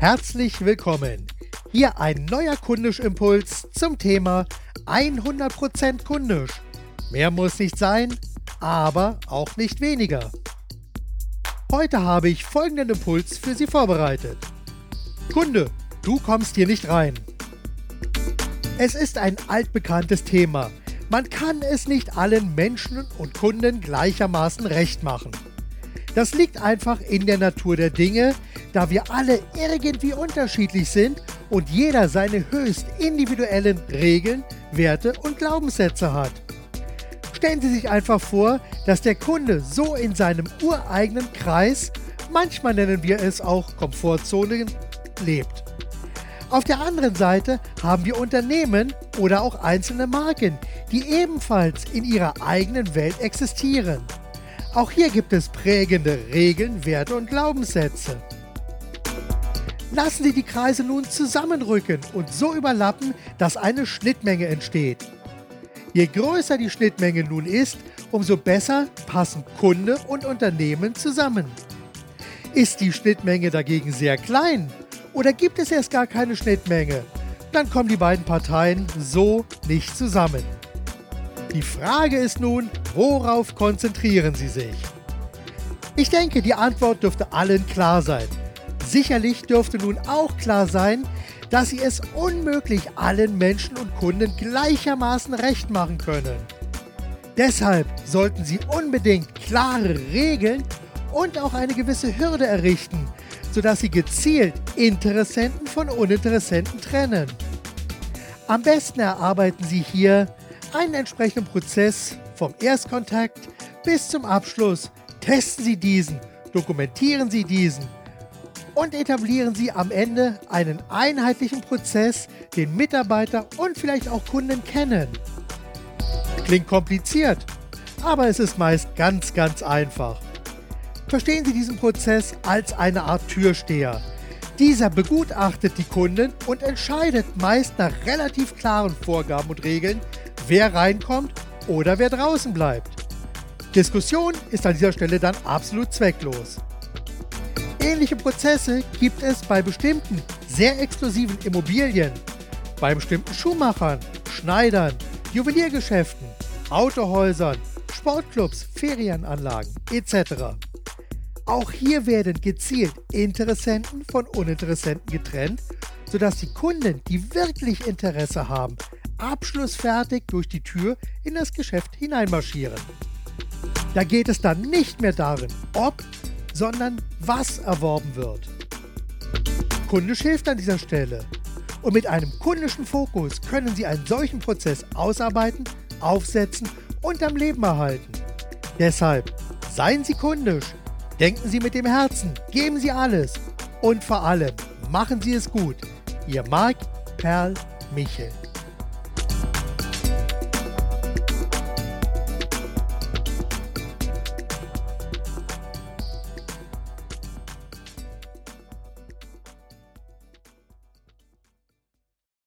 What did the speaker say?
Herzlich willkommen. Hier ein neuer Kundisch-Impuls zum Thema 100% kundisch. Mehr muss nicht sein, aber auch nicht weniger. Heute habe ich folgenden Impuls für Sie vorbereitet. Kunde, du kommst hier nicht rein. Es ist ein altbekanntes Thema. Man kann es nicht allen Menschen und Kunden gleichermaßen recht machen. Das liegt einfach in der Natur der Dinge, da wir alle irgendwie unterschiedlich sind und jeder seine höchst individuellen Regeln, Werte und Glaubenssätze hat. Stellen Sie sich einfach vor, dass der Kunde so in seinem ureigenen Kreis, manchmal nennen wir es auch Komfortzone, lebt. Auf der anderen Seite haben wir Unternehmen oder auch einzelne Marken, die ebenfalls in ihrer eigenen Welt existieren. Auch hier gibt es prägende Regeln, Werte und Glaubenssätze. Lassen Sie die Kreise nun zusammenrücken und so überlappen, dass eine Schnittmenge entsteht. Je größer die Schnittmenge nun ist, umso besser passen Kunde und Unternehmen zusammen. Ist die Schnittmenge dagegen sehr klein oder gibt es erst gar keine Schnittmenge, dann kommen die beiden Parteien so nicht zusammen. Die Frage ist nun, worauf konzentrieren Sie sich? Ich denke, die Antwort dürfte allen klar sein. Sicherlich dürfte nun auch klar sein, dass Sie es unmöglich allen Menschen und Kunden gleichermaßen recht machen können. Deshalb sollten Sie unbedingt klare Regeln und auch eine gewisse Hürde errichten, sodass Sie gezielt Interessenten von Uninteressenten trennen. Am besten erarbeiten Sie hier einen entsprechenden Prozess vom Erstkontakt bis zum Abschluss. Testen Sie diesen, dokumentieren Sie diesen und etablieren Sie am Ende einen einheitlichen Prozess, den Mitarbeiter und vielleicht auch Kunden kennen. Klingt kompliziert, aber es ist meist ganz, ganz einfach. Verstehen Sie diesen Prozess als eine Art Türsteher. Dieser begutachtet die Kunden und entscheidet meist nach relativ klaren Vorgaben und Regeln, wer reinkommt oder wer draußen bleibt. Diskussion ist an dieser Stelle dann absolut zwecklos. Ähnliche Prozesse gibt es bei bestimmten sehr exklusiven Immobilien, bei bestimmten Schuhmachern, Schneidern, Juweliergeschäften, Autohäusern, Sportclubs, Ferienanlagen etc. Auch hier werden gezielt Interessenten von Uninteressenten getrennt, sodass die Kunden, die wirklich Interesse haben, abschlussfertig durch die Tür in das Geschäft hineinmarschieren. Da geht es dann nicht mehr darin, ob, sondern was erworben wird. Kundisch hilft an dieser Stelle. Und mit einem kundischen Fokus können Sie einen solchen Prozess ausarbeiten, aufsetzen und am Leben erhalten. Deshalb seien Sie kundisch, denken Sie mit dem Herzen, geben Sie alles und vor allem machen Sie es gut. Ihr Marc Perl Michel.